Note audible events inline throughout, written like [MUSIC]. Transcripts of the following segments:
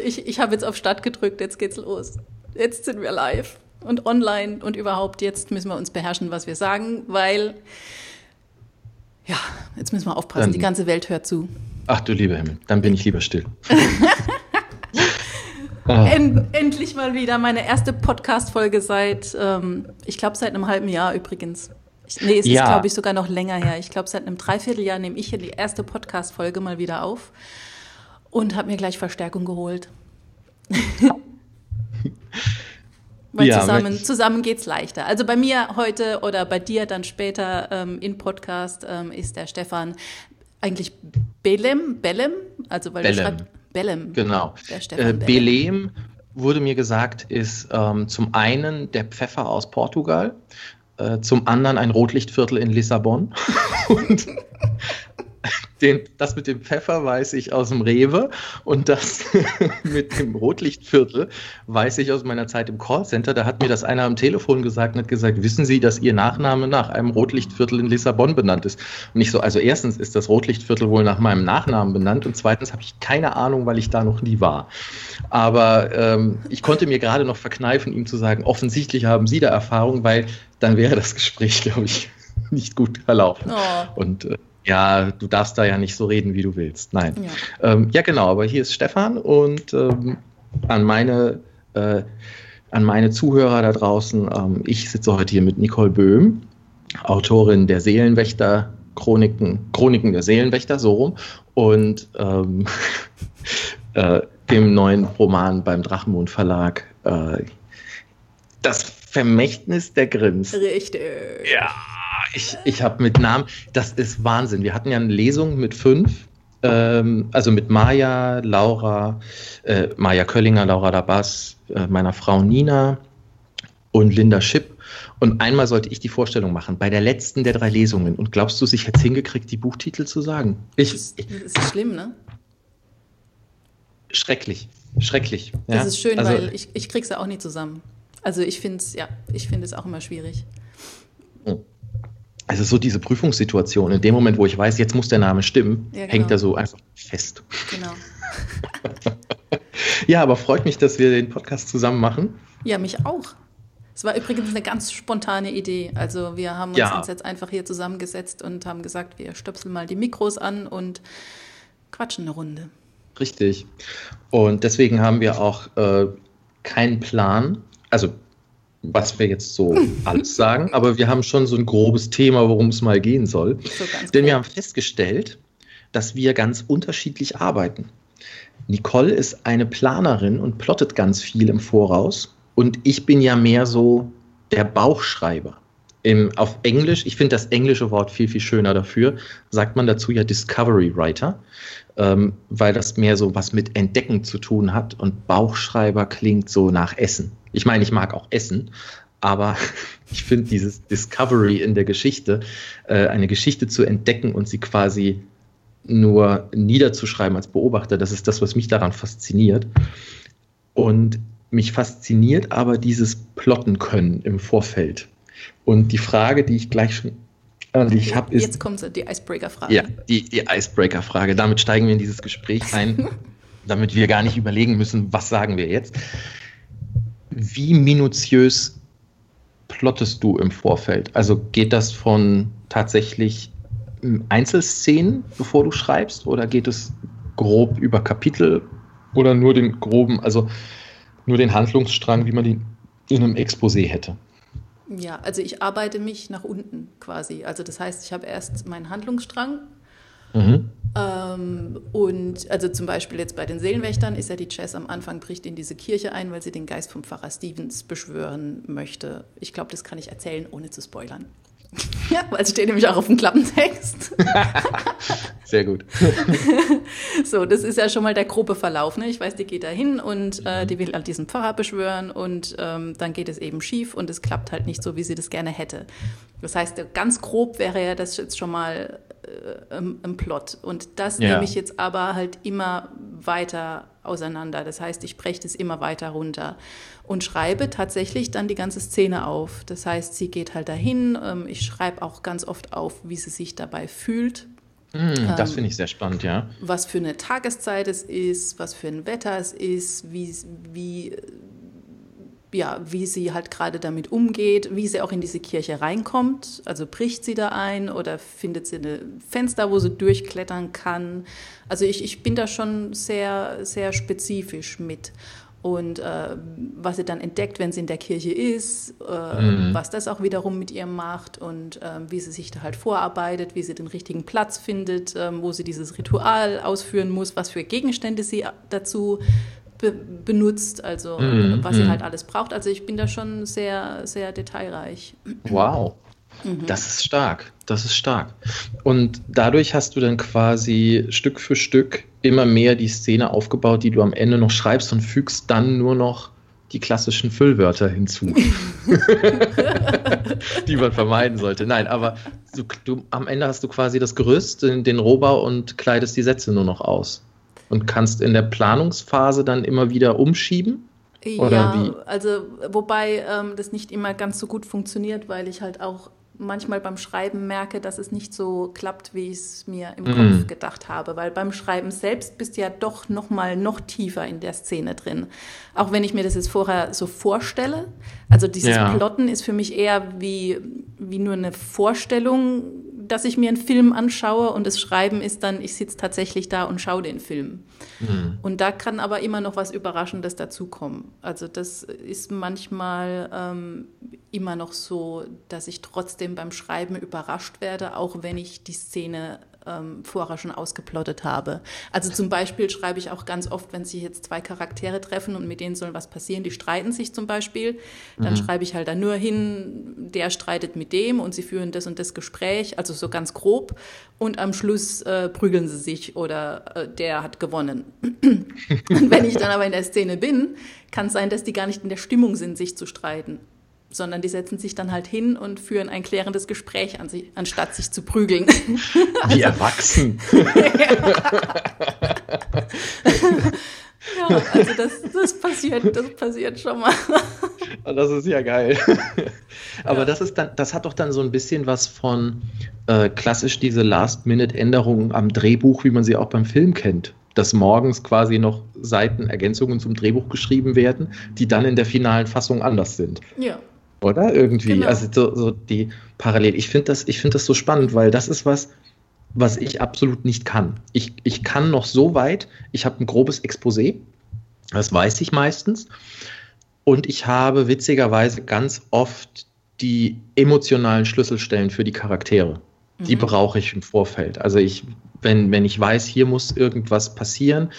ich, ich habe jetzt auf Start gedrückt, jetzt geht's los. Jetzt sind wir live und online und überhaupt, jetzt müssen wir uns beherrschen, was wir sagen, weil, ja, jetzt müssen wir aufpassen, dann, die ganze Welt hört zu. Ach du lieber Himmel, dann bin ich lieber still. [LAUGHS] End, endlich mal wieder meine erste Podcast-Folge seit, ähm, ich glaube, seit einem halben Jahr übrigens. Ich, nee, es ja. ist, glaube ich, sogar noch länger her. Ich glaube, seit einem Dreivierteljahr nehme ich hier die erste Podcast-Folge mal wieder auf und habe mir gleich Verstärkung geholt. [LAUGHS] Weil ja, zusammen, zusammen geht es leichter. Also bei mir heute oder bei dir dann später ähm, in Podcast ähm, ist der Stefan eigentlich Belem, Belem, also weil Bellem. du schreibst Belem. Genau. Der Stefan äh, Belem wurde mir gesagt, ist ähm, zum einen der Pfeffer aus Portugal, äh, zum anderen ein Rotlichtviertel in Lissabon [LAUGHS] und den, das mit dem Pfeffer weiß ich aus dem Rewe und das [LAUGHS] mit dem Rotlichtviertel weiß ich aus meiner Zeit im Callcenter. Da hat mir das einer am Telefon gesagt und hat gesagt, wissen Sie, dass Ihr Nachname nach einem Rotlichtviertel in Lissabon benannt ist? Und ich so, also erstens ist das Rotlichtviertel wohl nach meinem Nachnamen benannt und zweitens habe ich keine Ahnung, weil ich da noch nie war. Aber ähm, ich konnte mir gerade noch verkneifen, ihm zu sagen, offensichtlich haben Sie da Erfahrung, weil dann wäre das Gespräch, [LAUGHS] glaube ich, nicht gut verlaufen. Oh. Und äh, ja, du darfst da ja nicht so reden, wie du willst. Nein. Ja, ähm, ja genau, aber hier ist Stefan und ähm, an meine äh, an meine Zuhörer da draußen, ähm, ich sitze heute hier mit Nicole Böhm, Autorin der Seelenwächter, Chroniken, Chroniken der Seelenwächter, so rum, und ähm, [LAUGHS] äh, dem neuen Roman beim Drachenmond Verlag, äh, Das Vermächtnis der Grims. Richtig. Ja ich, ich habe mit Namen, das ist Wahnsinn. Wir hatten ja eine Lesung mit fünf, ähm, also mit Maja, Laura, äh, Maja Köllinger, Laura Dabas, äh, meiner Frau Nina und Linda Schipp. Und einmal sollte ich die Vorstellung machen, bei der letzten der drei Lesungen. Und glaubst du, ich hätte es hingekriegt, die Buchtitel zu sagen? Ich, das, ist, das ist schlimm, ne? Schrecklich, schrecklich. Ja? Das ist schön, also, weil ich, ich krieg's ja auch nicht zusammen. Also ich finde es, ja, ich finde es auch immer schwierig. Oh ist so diese Prüfungssituation. In dem Moment, wo ich weiß, jetzt muss der Name stimmen, ja, genau. hängt er so einfach fest. Genau. [LAUGHS] ja, aber freut mich, dass wir den Podcast zusammen machen. Ja, mich auch. Es war übrigens eine ganz spontane Idee. Also wir haben uns, ja. uns jetzt einfach hier zusammengesetzt und haben gesagt, wir stöpseln mal die Mikros an und quatschen eine Runde. Richtig. Und deswegen haben wir auch äh, keinen Plan. Also was wir jetzt so alles sagen, aber wir haben schon so ein grobes Thema, worum es mal gehen soll. So Denn wir haben festgestellt, dass wir ganz unterschiedlich arbeiten. Nicole ist eine Planerin und plottet ganz viel im Voraus und ich bin ja mehr so der Bauchschreiber. Im, auf Englisch, ich finde das englische Wort viel, viel schöner dafür, sagt man dazu ja Discovery Writer, ähm, weil das mehr so was mit Entdecken zu tun hat und Bauchschreiber klingt so nach Essen. Ich meine, ich mag auch Essen, aber [LAUGHS] ich finde dieses Discovery in der Geschichte, äh, eine Geschichte zu entdecken und sie quasi nur niederzuschreiben als Beobachter, das ist das, was mich daran fasziniert. Und mich fasziniert aber dieses Plotten können im Vorfeld. Und die Frage, die ich gleich schon an dich habe, ist. Jetzt kommt die Icebreaker-Frage. Ja, die, die Icebreaker-Frage. Damit steigen wir in dieses Gespräch ein, [LAUGHS] damit wir gar nicht überlegen müssen, was sagen wir jetzt. Wie minutiös plottest du im Vorfeld? Also geht das von tatsächlich Einzelszenen, bevor du schreibst, oder geht es grob über Kapitel oder nur den groben, also nur den Handlungsstrang, wie man ihn in einem Exposé hätte? Ja, also ich arbeite mich nach unten quasi. Also das heißt, ich habe erst meinen Handlungsstrang Mhm. Ähm, und also zum Beispiel jetzt bei den Seelenwächtern ist ja die Jess am Anfang bricht in diese Kirche ein, weil sie den Geist vom Pfarrer Stevens beschwören möchte. Ich glaube, das kann ich erzählen, ohne zu spoilern. [LAUGHS] Ja, weil es steht nämlich auch auf dem Klappentext. [LAUGHS] Sehr gut. [LAUGHS] so, das ist ja schon mal der grobe Verlauf. Ne? Ich weiß, die geht da hin und äh, die will halt diesen Pfarrer beschwören und ähm, dann geht es eben schief und es klappt halt nicht so, wie sie das gerne hätte. Das heißt, ganz grob wäre ja das jetzt schon mal im, im, Plot. Und das ja. nehme ich jetzt aber halt immer weiter auseinander. Das heißt, ich breche es immer weiter runter und schreibe tatsächlich dann die ganze Szene auf. Das heißt, sie geht halt dahin. Ähm, ich schreibe auch ganz oft auf, wie sie sich dabei fühlt. Mm, das ähm, finde ich sehr spannend, ja. Was für eine Tageszeit es ist, was für ein Wetter es ist, wie, wie, ja, wie sie halt gerade damit umgeht, wie sie auch in diese Kirche reinkommt. Also bricht sie da ein oder findet sie ein Fenster, wo sie durchklettern kann. Also ich, ich bin da schon sehr, sehr spezifisch mit und äh, was sie dann entdeckt, wenn sie in der Kirche ist, äh, mhm. was das auch wiederum mit ihr macht und äh, wie sie sich da halt vorarbeitet, wie sie den richtigen Platz findet, ähm, wo sie dieses Ritual ausführen muss, was für Gegenstände sie dazu be benutzt, also mhm. was sie mhm. halt alles braucht. Also ich bin da schon sehr, sehr detailreich. Wow. Mhm. Das ist stark, das ist stark. Und dadurch hast du dann quasi Stück für Stück immer mehr die Szene aufgebaut, die du am Ende noch schreibst und fügst dann nur noch die klassischen Füllwörter hinzu, [LAUGHS] die man vermeiden sollte. Nein, aber du, du, am Ende hast du quasi das Gerüst, den, den Rohbau und kleidest die Sätze nur noch aus. Und kannst in der Planungsphase dann immer wieder umschieben? Oder ja, wie? also wobei ähm, das nicht immer ganz so gut funktioniert, weil ich halt auch manchmal beim Schreiben merke, dass es nicht so klappt, wie ich es mir im mhm. Kopf gedacht habe, weil beim Schreiben selbst bist du ja doch noch mal noch tiefer in der Szene drin. Auch wenn ich mir das jetzt vorher so vorstelle, also dieses ja. Plotten ist für mich eher wie wie nur eine Vorstellung, dass ich mir einen Film anschaue und das Schreiben ist dann, ich sitze tatsächlich da und schaue den Film. Mhm. Und da kann aber immer noch was Überraschendes dazukommen. Also das ist manchmal ähm, immer noch so, dass ich trotzdem beim Schreiben überrascht werde, auch wenn ich die Szene ähm, vorher schon ausgeplottet habe. Also zum Beispiel schreibe ich auch ganz oft, wenn sich jetzt zwei Charaktere treffen und mit denen soll was passieren, die streiten sich zum Beispiel, dann mhm. schreibe ich halt da nur hin, der streitet mit dem und sie führen das und das Gespräch, also so ganz grob und am Schluss äh, prügeln sie sich oder äh, der hat gewonnen. [LAUGHS] und wenn ich dann aber in der Szene bin, kann es sein, dass die gar nicht in der Stimmung sind, sich zu streiten sondern die setzen sich dann halt hin und führen ein klärendes Gespräch an sich, anstatt sich zu prügeln. also, [LAUGHS] Wie erwachsen. [LAUGHS] ja, also das, das, passiert, das passiert schon mal. [LAUGHS] Das ist ja geil. Aber ja. das ist dann, das hat doch dann so ein bisschen was von äh, klassisch diese Last-Minute-Änderungen am Drehbuch, wie man sie auch beim Film kennt dass morgens quasi noch Seitenergänzungen zum Drehbuch geschrieben werden, die dann in der finalen Fassung anders sind. Ja. Oder? Irgendwie. Genau. Also so, so die Parallel. Ich finde das, find das so spannend, weil das ist was, was ich absolut nicht kann. Ich, ich kann noch so weit, ich habe ein grobes Exposé, das weiß ich meistens. Und ich habe witzigerweise ganz oft die emotionalen Schlüsselstellen für die Charaktere. Mhm. Die brauche ich im Vorfeld. Also ich, wenn, wenn ich weiß, hier muss irgendwas passieren,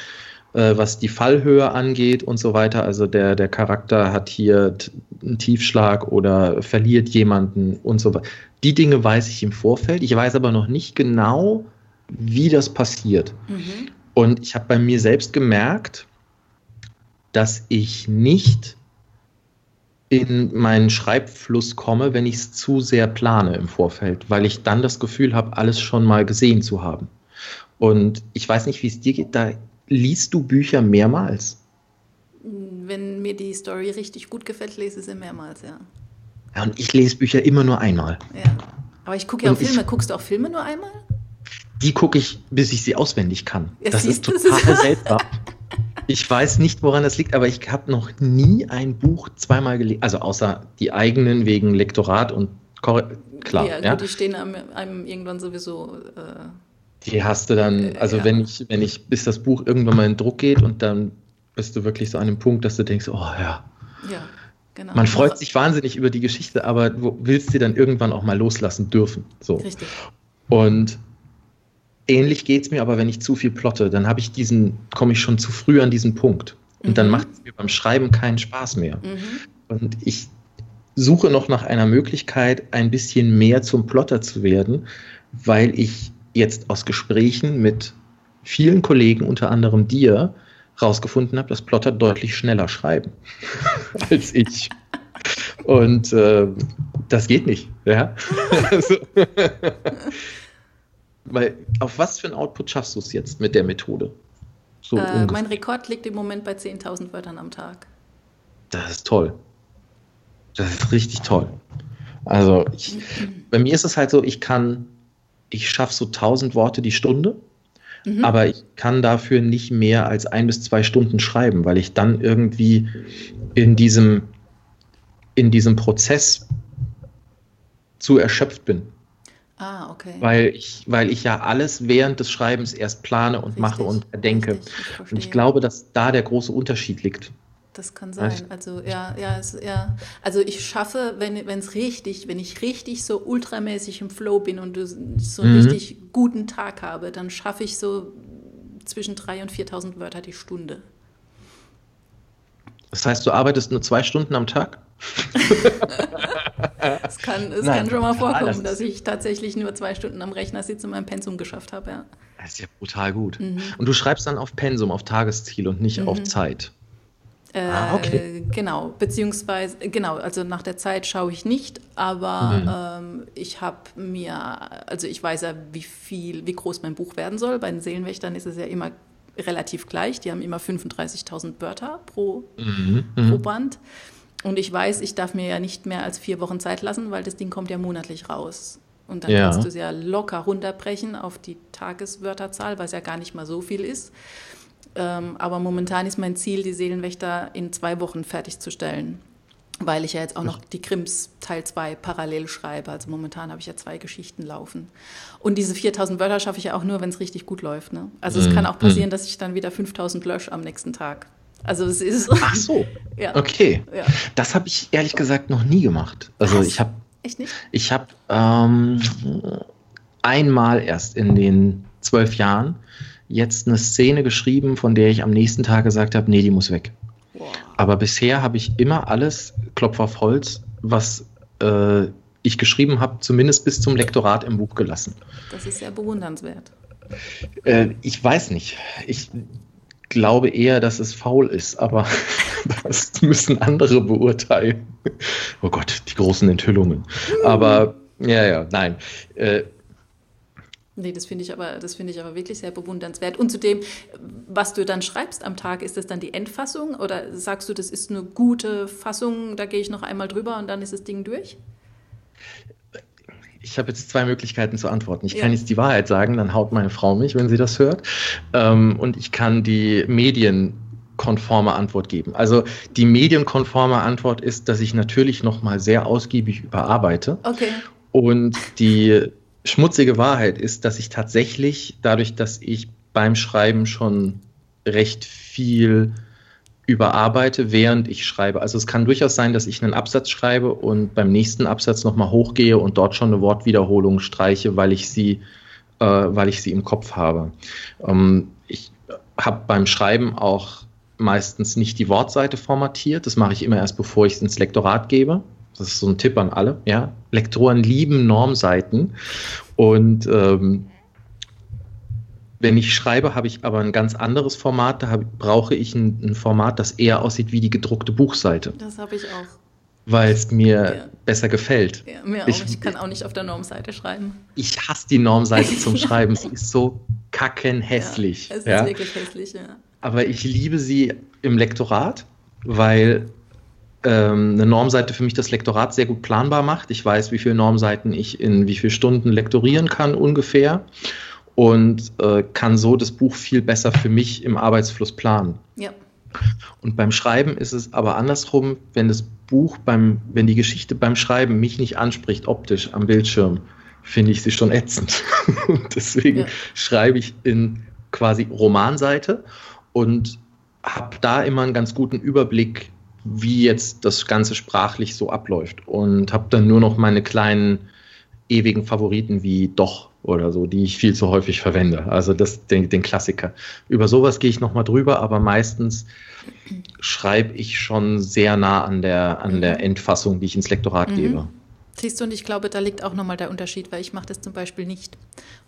äh, was die Fallhöhe angeht und so weiter. Also der, der Charakter hat hier einen Tiefschlag oder verliert jemanden und so weiter. Die Dinge weiß ich im Vorfeld. Ich weiß aber noch nicht genau, wie das passiert. Mhm. Und ich habe bei mir selbst gemerkt, dass ich nicht in meinen Schreibfluss komme, wenn ich es zu sehr plane im Vorfeld, weil ich dann das Gefühl habe, alles schon mal gesehen zu haben. Und ich weiß nicht, wie es dir geht, da liest du Bücher mehrmals? Wenn mir die Story richtig gut gefällt, lese ich sie mehrmals, ja. Ja, und ich lese Bücher immer nur einmal. Ja. Aber ich gucke ja auch Filme. Ich, Guckst du auch Filme nur einmal? Die gucke ich, bis ich sie auswendig kann. Ja, das ist total seltsam. Ich weiß nicht, woran das liegt, aber ich habe noch nie ein Buch zweimal gelesen. Also außer die eigenen wegen Lektorat und klar. Ja, ja. die stehen einem, einem irgendwann sowieso. Äh die hast du dann, also ja. wenn ich, wenn ich, bis das Buch irgendwann mal in Druck geht und dann bist du wirklich so an einem Punkt, dass du denkst, oh ja. Ja, genau. Man freut sich wahnsinnig über die Geschichte, aber du willst sie dann irgendwann auch mal loslassen dürfen. So. Richtig. Und ähnlich geht es mir aber, wenn ich zu viel plotte, dann habe ich diesen, komme ich schon zu früh an diesen Punkt. Und mhm. dann macht es mir beim Schreiben keinen Spaß mehr. Mhm. Und ich suche noch nach einer Möglichkeit, ein bisschen mehr zum Plotter zu werden, weil ich jetzt aus Gesprächen mit vielen Kollegen, unter anderem dir, rausgefunden habe, dass Plotter deutlich schneller schreiben [LAUGHS] als ich. Und äh, das geht nicht. Ja? [LAUGHS] also, [LAUGHS] weil auf was für ein Output schaffst du es jetzt mit der Methode? So äh, mein Rekord liegt im Moment bei 10.000 Wörtern am Tag. Das ist toll. Das ist richtig toll. Also ich, [CLEARS THROAT] bei mir ist es halt so, ich kann ich schaffe so 1000 Worte die Stunde. Mhm. Aber ich kann dafür nicht mehr als ein bis zwei Stunden schreiben, weil ich dann irgendwie in diesem, in diesem Prozess zu erschöpft bin. Ah, okay. Weil ich, weil ich ja alles während des Schreibens erst plane und richtig, mache und denke. Richtig, ich und ich glaube, dass da der große Unterschied liegt. Das kann sein. Also ja, ja, es, ja. Also ich schaffe, wenn es richtig, wenn ich richtig so ultramäßig im Flow bin und so einen mhm. richtig guten Tag habe, dann schaffe ich so zwischen 3.000 und 4.000 Wörter die Stunde. Das heißt, du arbeitest nur zwei Stunden am Tag? [LAUGHS] es kann, es Nein, kann schon mal vorkommen, das dass ich tatsächlich nur zwei Stunden am Rechner sitze und mein Pensum geschafft habe. Ja. Das ist ja brutal gut. Mhm. Und du schreibst dann auf Pensum, auf Tagesziel und nicht mhm. auf Zeit. Äh, ah, okay. Genau, beziehungsweise, genau, also nach der Zeit schaue ich nicht, aber mhm. ähm, ich habe mir, also ich weiß ja, wie viel, wie groß mein Buch werden soll. Bei den Seelenwächtern ist es ja immer relativ gleich. Die haben immer 35.000 Wörter pro, mhm. pro mhm. Band. Und ich weiß, ich darf mir ja nicht mehr als vier Wochen Zeit lassen, weil das Ding kommt ja monatlich raus. Und dann ja. kannst du es ja locker runterbrechen auf die Tageswörterzahl, was ja gar nicht mal so viel ist. Ähm, aber momentan ist mein Ziel, die Seelenwächter in zwei Wochen fertigzustellen, weil ich ja jetzt auch noch die Krims Teil 2 parallel schreibe. Also momentan habe ich ja zwei Geschichten laufen. Und diese 4000 Wörter schaffe ich ja auch nur, wenn es richtig gut läuft. Ne? Also mhm. es kann auch passieren, mhm. dass ich dann wieder 5000 lösche am nächsten Tag. Also es ist. Ach so. [LAUGHS] ja. Okay. Ja. Das habe ich ehrlich gesagt noch nie gemacht. Also Was? ich habe. Echt nicht? Ich habe ähm, einmal erst in den zwölf Jahren jetzt eine Szene geschrieben, von der ich am nächsten Tag gesagt habe, nee, die muss weg. Wow. Aber bisher habe ich immer alles, Klopf auf Holz, was äh, ich geschrieben habe, zumindest bis zum Lektorat im Buch gelassen. Das ist sehr bewundernswert. Äh, ich weiß nicht. Ich glaube eher, dass es faul ist, aber [LAUGHS] das müssen andere beurteilen. Oh Gott, die großen Enthüllungen. Aber ja, ja, nein. Äh, Nee, das finde ich aber, das finde ich aber wirklich sehr bewundernswert. Und zudem, was du dann schreibst am Tag, ist das dann die Endfassung oder sagst du, das ist eine gute Fassung, da gehe ich noch einmal drüber und dann ist das Ding durch? Ich habe jetzt zwei Möglichkeiten zu antworten. Ich ja. kann jetzt die Wahrheit sagen, dann haut meine Frau mich, wenn sie das hört. Ähm, und ich kann die medienkonforme Antwort geben. Also die medienkonforme Antwort ist, dass ich natürlich nochmal sehr ausgiebig überarbeite. Okay. Und die schmutzige Wahrheit ist, dass ich tatsächlich, dadurch, dass ich beim Schreiben schon recht viel überarbeite, während ich schreibe. Also es kann durchaus sein, dass ich einen Absatz schreibe und beim nächsten Absatz nochmal hochgehe und dort schon eine Wortwiederholung streiche, weil ich sie, äh, weil ich sie im Kopf habe. Ähm, ich habe beim Schreiben auch meistens nicht die Wortseite formatiert. Das mache ich immer erst, bevor ich es ins Lektorat gebe. Das ist so ein Tipp an alle. Ja? Lektoren lieben Normseiten. Und ähm, wenn ich schreibe, habe ich aber ein ganz anderes Format. Da hab, brauche ich ein, ein, Format, das eher aussieht wie die gedruckte Buchseite. Das habe ich auch. Weil es mir ja. besser gefällt. Ja, mir auch. Ich, ich, kann auch nicht auf der Normseite schreiben. Ich hasse die Normseite zum [LAUGHS] Schreiben. Sie ist so kackenhässlich. Ja, es ist wirklich hässlich, ja. Aber ich liebe sie im Lektorat, weil ähm, eine Normseite für mich das Lektorat sehr gut planbar macht. Ich weiß, wie viele Normseiten ich in wie viele Stunden lektorieren kann ungefähr und äh, kann so das Buch viel besser für mich im Arbeitsfluss planen. Ja. Und beim Schreiben ist es aber andersrum, wenn das Buch beim, wenn die Geschichte beim Schreiben mich nicht anspricht optisch am Bildschirm, finde ich sie schon ätzend. [LAUGHS] Deswegen ja. schreibe ich in quasi Romanseite und habe da immer einen ganz guten Überblick, wie jetzt das Ganze sprachlich so abläuft. Und habe dann nur noch meine kleinen ewigen Favoriten wie Doch oder so, die ich viel zu häufig verwende. Also das, den, den Klassiker. Über sowas gehe ich nochmal drüber, aber meistens schreibe ich schon sehr nah an der, an der Endfassung, die ich ins Lektorat mhm. gebe. Siehst du, und ich glaube, da liegt auch nochmal der Unterschied, weil ich mache das zum Beispiel nicht.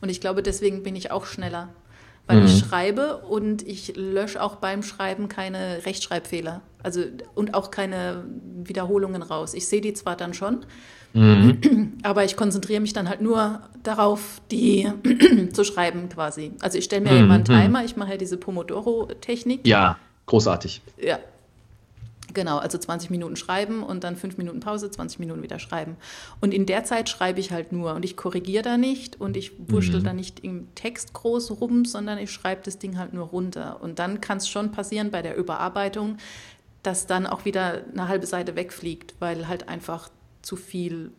Und ich glaube, deswegen bin ich auch schneller weil mhm. ich schreibe und ich lösche auch beim Schreiben keine Rechtschreibfehler. Also und auch keine Wiederholungen raus. Ich sehe die zwar dann schon, mhm. [CLEARS THROAT] aber ich konzentriere mich dann halt nur darauf, die [CLEARS THROAT] zu schreiben quasi. Also ich stelle mir mhm. immer einen mhm. Timer, ich mache ja diese Pomodoro-Technik. Ja, großartig. Ja. Genau, also 20 Minuten schreiben und dann 5 Minuten Pause, 20 Minuten wieder schreiben. Und in der Zeit schreibe ich halt nur und ich korrigiere da nicht und ich wurschtel mhm. da nicht im Text groß rum, sondern ich schreibe das Ding halt nur runter. Und dann kann es schon passieren bei der Überarbeitung, dass dann auch wieder eine halbe Seite wegfliegt, weil halt einfach zu viel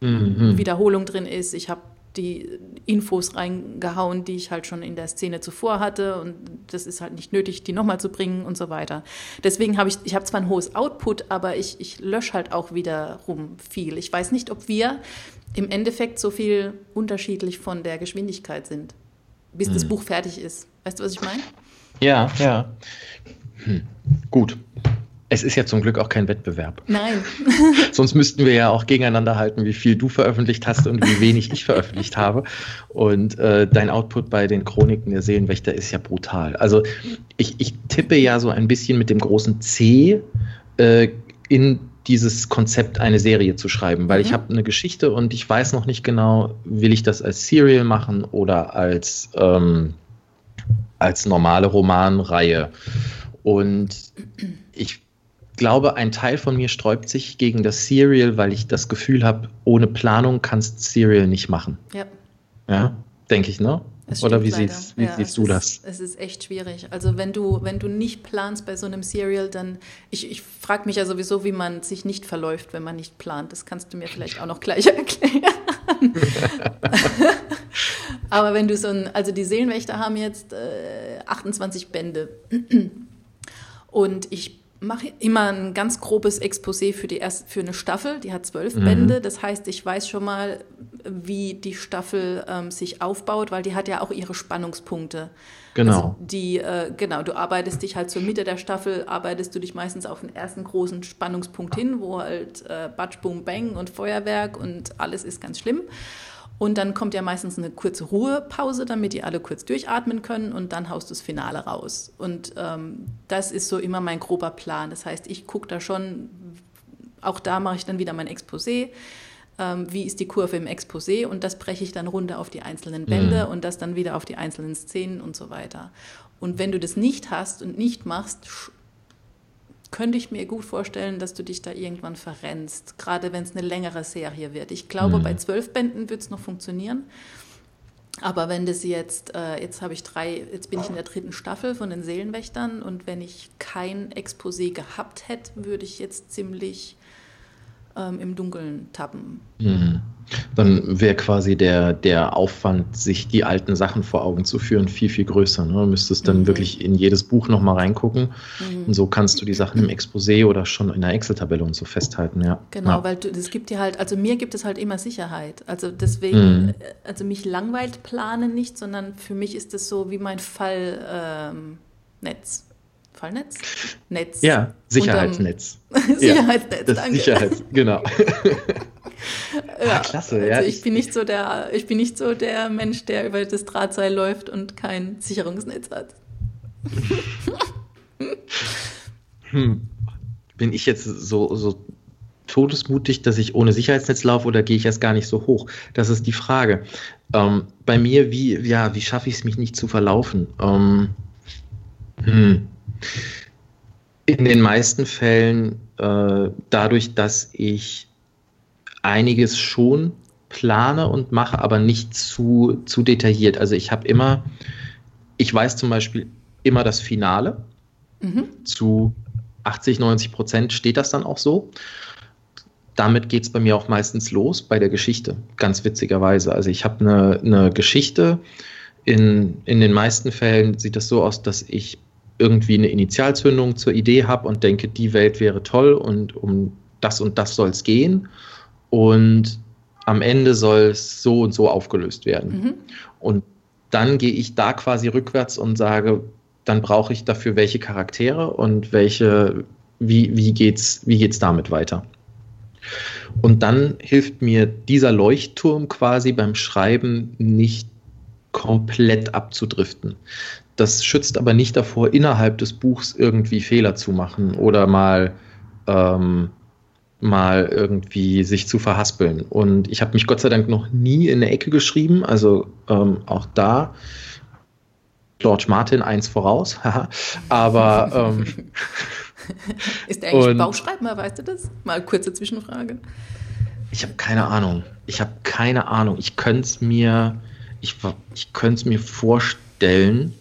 mhm. Wiederholung drin ist. Ich habe die Infos reingehauen, die ich halt schon in der Szene zuvor hatte und das ist halt nicht nötig, die nochmal zu bringen und so weiter. Deswegen habe ich, ich habe zwar ein hohes Output, aber ich, ich lösche halt auch wiederum viel. Ich weiß nicht, ob wir im Endeffekt so viel unterschiedlich von der Geschwindigkeit sind, bis hm. das Buch fertig ist. Weißt du, was ich meine? Ja, ja. Hm. Gut. Es ist ja zum Glück auch kein Wettbewerb. Nein. [LAUGHS] [LAUGHS] Sonst müssten wir ja auch gegeneinander halten, wie viel du veröffentlicht hast und wie wenig ich veröffentlicht habe. Und äh, dein Output bei den Chroniken der Seelenwächter ist ja brutal. Also ich, ich tippe ja so ein bisschen mit dem großen C äh, in dieses Konzept eine Serie zu schreiben, weil mhm. ich habe eine Geschichte und ich weiß noch nicht genau, will ich das als Serial machen oder als, ähm, als normale Romanreihe. Und glaube, ein Teil von mir sträubt sich gegen das Serial, weil ich das Gefühl habe, ohne Planung kannst Serial nicht machen. Ja. Ja, denke ich, ne? Oder wie, siehst, wie ja, siehst du ist, das? Es ist echt schwierig. Also wenn du, wenn du nicht planst bei so einem Serial, dann, ich, ich frage mich ja sowieso, wie man sich nicht verläuft, wenn man nicht plant. Das kannst du mir vielleicht auch noch gleich [LAUGHS] erklären. [LAUGHS] Aber wenn du so ein, also die Seelenwächter haben jetzt äh, 28 Bände. Und ich mache immer ein ganz grobes Exposé für, die erst, für eine Staffel, die hat zwölf mhm. Bände. Das heißt, ich weiß schon mal, wie die Staffel ähm, sich aufbaut, weil die hat ja auch ihre Spannungspunkte. Genau. Also die, äh, genau, du arbeitest dich halt zur Mitte der Staffel, arbeitest du dich meistens auf den ersten großen Spannungspunkt hin, wo halt äh, Batsch, Boom, Bang und Feuerwerk und alles ist ganz schlimm. Und dann kommt ja meistens eine kurze Ruhepause, damit die alle kurz durchatmen können und dann haust du das Finale raus. Und ähm, das ist so immer mein grober Plan. Das heißt, ich gucke da schon, auch da mache ich dann wieder mein Exposé. Ähm, wie ist die Kurve im Exposé? Und das breche ich dann runter auf die einzelnen Bände mhm. und das dann wieder auf die einzelnen Szenen und so weiter. Und wenn du das nicht hast und nicht machst, könnte ich mir gut vorstellen, dass du dich da irgendwann verrennst, gerade wenn es eine längere Serie wird. Ich glaube, mhm. bei zwölf Bänden wird es noch funktionieren. Aber wenn das jetzt, äh, jetzt habe ich drei, jetzt bin ich in der dritten Staffel von den Seelenwächtern und wenn ich kein Exposé gehabt hätte, würde ich jetzt ziemlich ähm, im Dunkeln tappen. Mhm. Dann wäre quasi der, der Aufwand, sich die alten Sachen vor Augen zu führen, viel, viel größer. Ne? Du müsstest dann mhm. wirklich in jedes Buch nochmal reingucken. Mhm. Und so kannst du die Sachen im Exposé oder schon in der Excel-Tabelle und so festhalten. Ja. Genau, ja. weil es gibt dir halt, also mir gibt es halt immer Sicherheit. Also deswegen, mhm. also mich langweilt Planen nicht, sondern für mich ist das so wie mein Fallnetz. Ähm, Fallnetz? Netz. Ja, Sicherheitsnetz. [LAUGHS] Sicherheitsnetz, ja, danke. Sicherheits, genau. [LAUGHS] ja, ah, klasse, also ja. Ich bin nicht so der, ich bin nicht so der Mensch, der über das Drahtseil läuft und kein Sicherungsnetz hat. [LAUGHS] hm. Bin ich jetzt so, so todesmutig, dass ich ohne Sicherheitsnetz laufe oder gehe ich erst gar nicht so hoch? Das ist die Frage. Ähm, bei mir, wie, ja, wie schaffe ich es mich nicht zu verlaufen? Ähm, hm. In den meisten Fällen äh, dadurch, dass ich einiges schon plane und mache, aber nicht zu, zu detailliert. Also ich habe immer, ich weiß zum Beispiel immer das Finale. Mhm. Zu 80, 90 Prozent steht das dann auch so. Damit geht es bei mir auch meistens los bei der Geschichte, ganz witzigerweise. Also ich habe eine, eine Geschichte. In, in den meisten Fällen sieht das so aus, dass ich irgendwie eine Initialzündung zur Idee habe und denke, die Welt wäre toll und um das und das soll es gehen. Und am Ende soll es so und so aufgelöst werden. Mhm. Und dann gehe ich da quasi rückwärts und sage, dann brauche ich dafür welche Charaktere und welche, wie, wie geht's, wie geht's damit weiter? Und dann hilft mir dieser Leuchtturm quasi beim Schreiben nicht komplett abzudriften. Das schützt aber nicht davor, innerhalb des Buchs irgendwie Fehler zu machen oder mal, ähm, mal irgendwie sich zu verhaspeln. Und ich habe mich Gott sei Dank noch nie in eine Ecke geschrieben, also ähm, auch da George Martin eins voraus, [LAUGHS] aber ähm, [LAUGHS] Ist der eigentlich und, Bauchschreiber, weißt du das? Mal kurze Zwischenfrage. Ich habe keine Ahnung. Ich habe keine Ahnung. Ich könnte es mir, ich, ich könnte es mir vorstellen,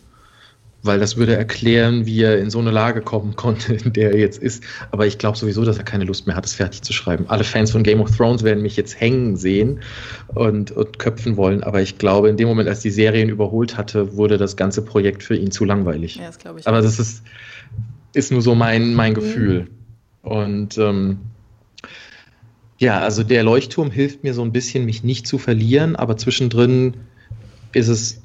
weil das würde erklären, wie er in so eine Lage kommen [LAUGHS] konnte, in der er jetzt ist. Aber ich glaube sowieso, dass er keine Lust mehr hat, es fertig zu schreiben. Alle Fans von Game of Thrones werden mich jetzt hängen sehen und, und köpfen wollen. Aber ich glaube, in dem Moment, als die Serien überholt hatte, wurde das ganze Projekt für ihn zu langweilig. Ja, das glaube ich. Aber das ist, ist nur so mein, mein mhm. Gefühl. Und ähm, ja, also der Leuchtturm hilft mir so ein bisschen, mich nicht zu verlieren, aber zwischendrin ist es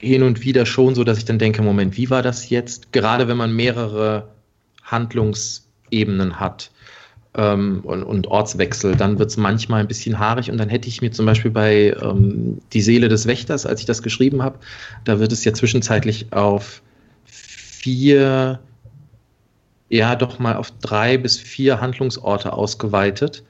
hin und wieder schon so, dass ich dann denke, Moment, wie war das jetzt? Gerade wenn man mehrere Handlungsebenen hat ähm, und, und, Ortswechsel, dann wird es manchmal ein bisschen haarig und dann hätte ich mir zum Beispiel bei ähm, Die Seele des Wächters, als ich das geschrieben habe, da wird es ja zwischenzeitlich auf vier, ja doch mal auf drei bis vier Handlungsorte ausgeweitet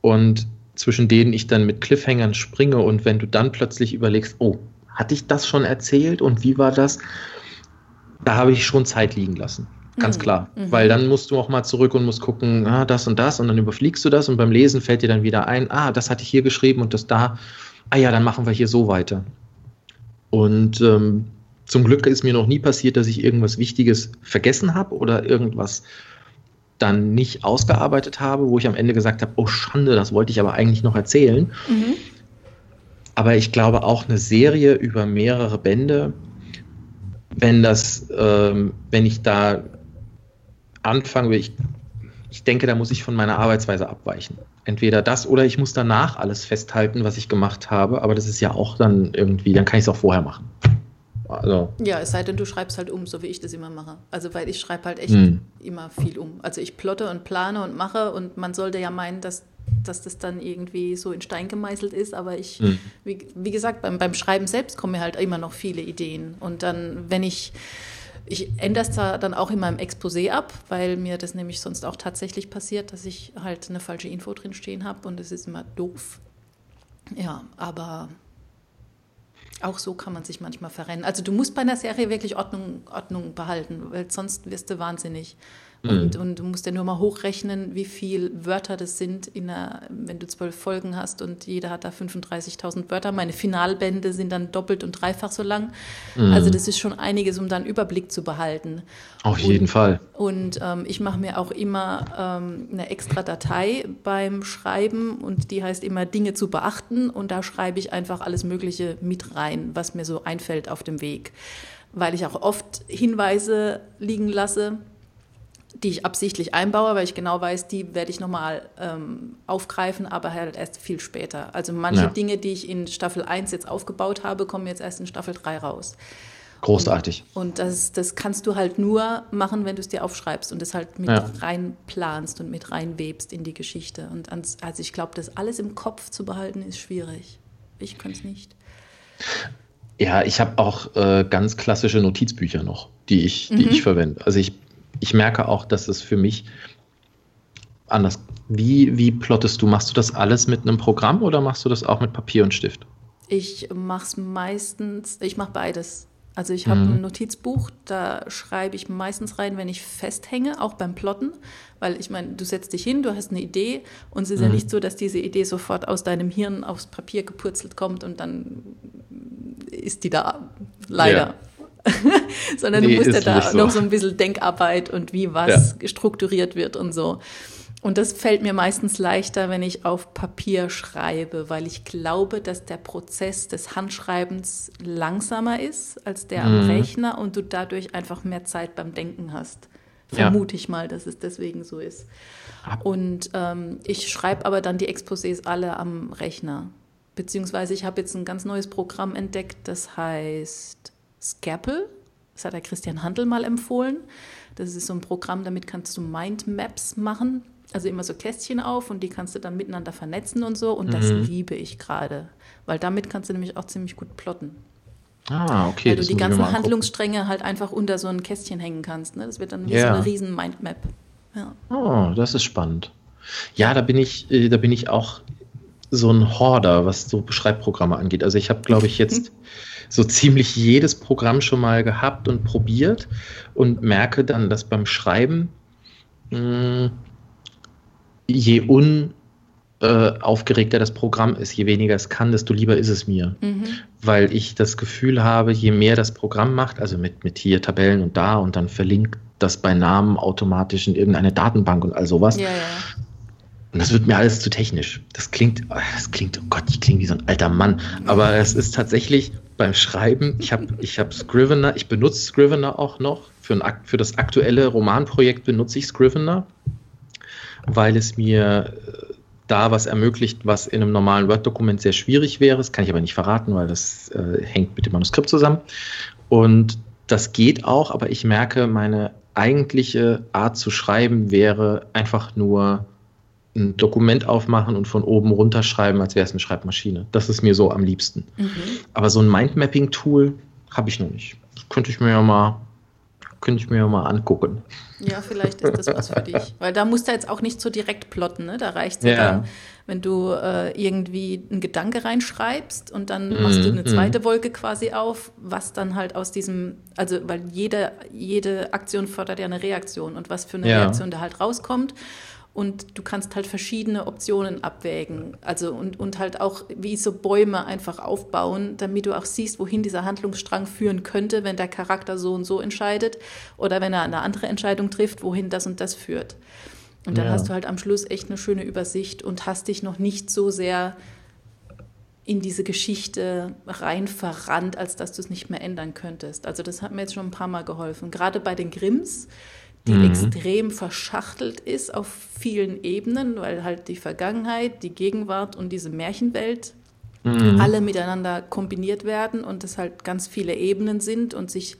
und zwischen denen ich dann mit Cliffhangern springe und wenn du dann plötzlich überlegst, oh, hatte ich das schon erzählt und wie war das? Da habe ich schon Zeit liegen lassen. Ganz mhm. klar. Mhm. Weil dann musst du auch mal zurück und musst gucken, ah, das und das und dann überfliegst du das und beim Lesen fällt dir dann wieder ein, ah, das hatte ich hier geschrieben und das da. Ah ja, dann machen wir hier so weiter. Und ähm, zum Glück ist mir noch nie passiert, dass ich irgendwas Wichtiges vergessen habe oder irgendwas dann nicht ausgearbeitet habe, wo ich am Ende gesagt habe, oh Schande, das wollte ich aber eigentlich noch erzählen. Mhm. Aber ich glaube auch eine Serie über mehrere Bände, wenn das, ähm, wenn ich da anfange, ich, ich denke, da muss ich von meiner Arbeitsweise abweichen. Entweder das oder ich muss danach alles festhalten, was ich gemacht habe, aber das ist ja auch dann irgendwie, dann kann ich es auch vorher machen. Also. Ja, es sei denn, du schreibst halt um, so wie ich das immer mache. Also, weil ich schreibe halt echt hm. immer viel um. Also, ich plotte und plane und mache und man sollte ja meinen, dass dass das dann irgendwie so in Stein gemeißelt ist. Aber ich, mhm. wie, wie, gesagt, beim, beim Schreiben selbst kommen mir halt immer noch viele Ideen. Und dann, wenn ich, ich ändere es da dann auch in meinem Exposé ab, weil mir das nämlich sonst auch tatsächlich passiert, dass ich halt eine falsche Info drin stehen habe und das ist immer doof. Ja, aber auch so kann man sich manchmal verrennen. Also du musst bei einer Serie wirklich Ordnung, Ordnung behalten, weil sonst wirst du wahnsinnig. Und, mhm. und du musst ja nur mal hochrechnen, wie viele Wörter das sind, in einer, wenn du zwölf Folgen hast und jeder hat da 35.000 Wörter. Meine Finalbände sind dann doppelt und dreifach so lang. Mhm. Also das ist schon einiges, um dann Überblick zu behalten. Auf jeden und, Fall. Und ähm, ich mache mir auch immer ähm, eine extra Datei beim Schreiben und die heißt immer Dinge zu beachten und da schreibe ich einfach alles Mögliche mit rein, was mir so einfällt auf dem Weg. Weil ich auch oft Hinweise liegen lasse die ich absichtlich einbaue, weil ich genau weiß, die werde ich nochmal ähm, aufgreifen, aber halt erst viel später. Also manche ja. Dinge, die ich in Staffel 1 jetzt aufgebaut habe, kommen jetzt erst in Staffel 3 raus. Großartig. Und, und das, das kannst du halt nur machen, wenn du es dir aufschreibst und es halt mit ja. reinplanst und mit reinwebst in die Geschichte. Und ans, also ich glaube, das alles im Kopf zu behalten, ist schwierig. Ich kann es nicht. Ja, ich habe auch äh, ganz klassische Notizbücher noch, die ich, die mhm. ich verwende. Also ich ich merke auch, dass es für mich anders. Wie, wie plottest du? Machst du das alles mit einem Programm oder machst du das auch mit Papier und Stift? Ich mache es meistens, ich mache beides. Also ich habe mhm. ein Notizbuch, da schreibe ich meistens rein, wenn ich festhänge, auch beim Plotten, weil ich meine, du setzt dich hin, du hast eine Idee und es ist mhm. ja nicht so, dass diese Idee sofort aus deinem Hirn aufs Papier gepurzelt kommt und dann ist die da. Leider. [LAUGHS] Sondern nee, du musst ja da so. noch so ein bisschen Denkarbeit und wie was ja. strukturiert wird und so. Und das fällt mir meistens leichter, wenn ich auf Papier schreibe, weil ich glaube, dass der Prozess des Handschreibens langsamer ist als der mhm. am Rechner und du dadurch einfach mehr Zeit beim Denken hast. Vermute ja. ich mal, dass es deswegen so ist. Und ähm, ich schreibe aber dann die Exposés alle am Rechner. Beziehungsweise ich habe jetzt ein ganz neues Programm entdeckt, das heißt Scapel. Das hat der Christian Handel mal empfohlen. Das ist so ein Programm, damit kannst du Mindmaps machen. Also immer so Kästchen auf und die kannst du dann miteinander vernetzen und so. Und mhm. das liebe ich gerade, weil damit kannst du nämlich auch ziemlich gut plotten. Ah, okay. Weil du die ganzen Handlungsstränge halt einfach unter so ein Kästchen hängen kannst. Ne? Das wird dann wie yeah. so eine riesen Mindmap. Ja. Oh, das ist spannend. Ja, da bin ich, äh, da bin ich auch so ein Horder, was so Schreibprogramme angeht. Also ich habe, glaube ich, jetzt so ziemlich jedes Programm schon mal gehabt und probiert und merke dann, dass beim Schreiben Hm, je unaufgeregter äh, das Programm ist, je weniger es kann, desto lieber ist es mir. Mhm. Weil ich das Gefühl habe, je mehr das Programm macht, also mit, mit hier Tabellen und da und dann verlinkt das bei Namen automatisch in irgendeine Datenbank und all sowas. Ja, ja. Und das wird mir alles zu technisch. Das klingt, oh, das klingt, oh Gott, ich klinge wie so ein alter Mann. Aber es ist tatsächlich beim Schreiben, ich habe ich hab Scrivener, ich benutze Scrivener auch noch. Für, ein, für das aktuelle Romanprojekt benutze ich Scrivener, weil es mir äh, da was ermöglicht, was in einem normalen Word-Dokument sehr schwierig wäre. Das kann ich aber nicht verraten, weil das äh, hängt mit dem Manuskript zusammen. Und das geht auch, aber ich merke, meine eigentliche Art zu schreiben wäre einfach nur ein Dokument aufmachen und von oben runterschreiben, als wäre es eine Schreibmaschine. Das ist mir so am liebsten. Mhm. Aber so ein Mindmapping-Tool habe ich noch nicht. Das könnte ich mir ja mal, könnte ich mir ja mal angucken. Ja, vielleicht ist das was für dich. Weil da musst du jetzt auch nicht so direkt plotten. Ne? Da reicht es ja. dann, wenn du äh, irgendwie einen Gedanke reinschreibst und dann mm, machst du eine zweite mm. Wolke quasi auf, was dann halt aus diesem, also weil jede, jede Aktion fordert ja eine Reaktion und was für eine ja. Reaktion da halt rauskommt und du kannst halt verschiedene Optionen abwägen. Also und, und halt auch wie so Bäume einfach aufbauen, damit du auch siehst, wohin dieser Handlungsstrang führen könnte, wenn der Charakter so und so entscheidet oder wenn er eine andere Entscheidung trifft, wohin das und das führt. Und dann ja. hast du halt am Schluss echt eine schöne Übersicht und hast dich noch nicht so sehr in diese Geschichte rein verrannt, als dass du es nicht mehr ändern könntest. Also das hat mir jetzt schon ein paar Mal geholfen. Gerade bei den Grimms die mhm. extrem verschachtelt ist auf vielen Ebenen, weil halt die Vergangenheit, die Gegenwart und diese Märchenwelt mhm. alle miteinander kombiniert werden und es halt ganz viele Ebenen sind und sich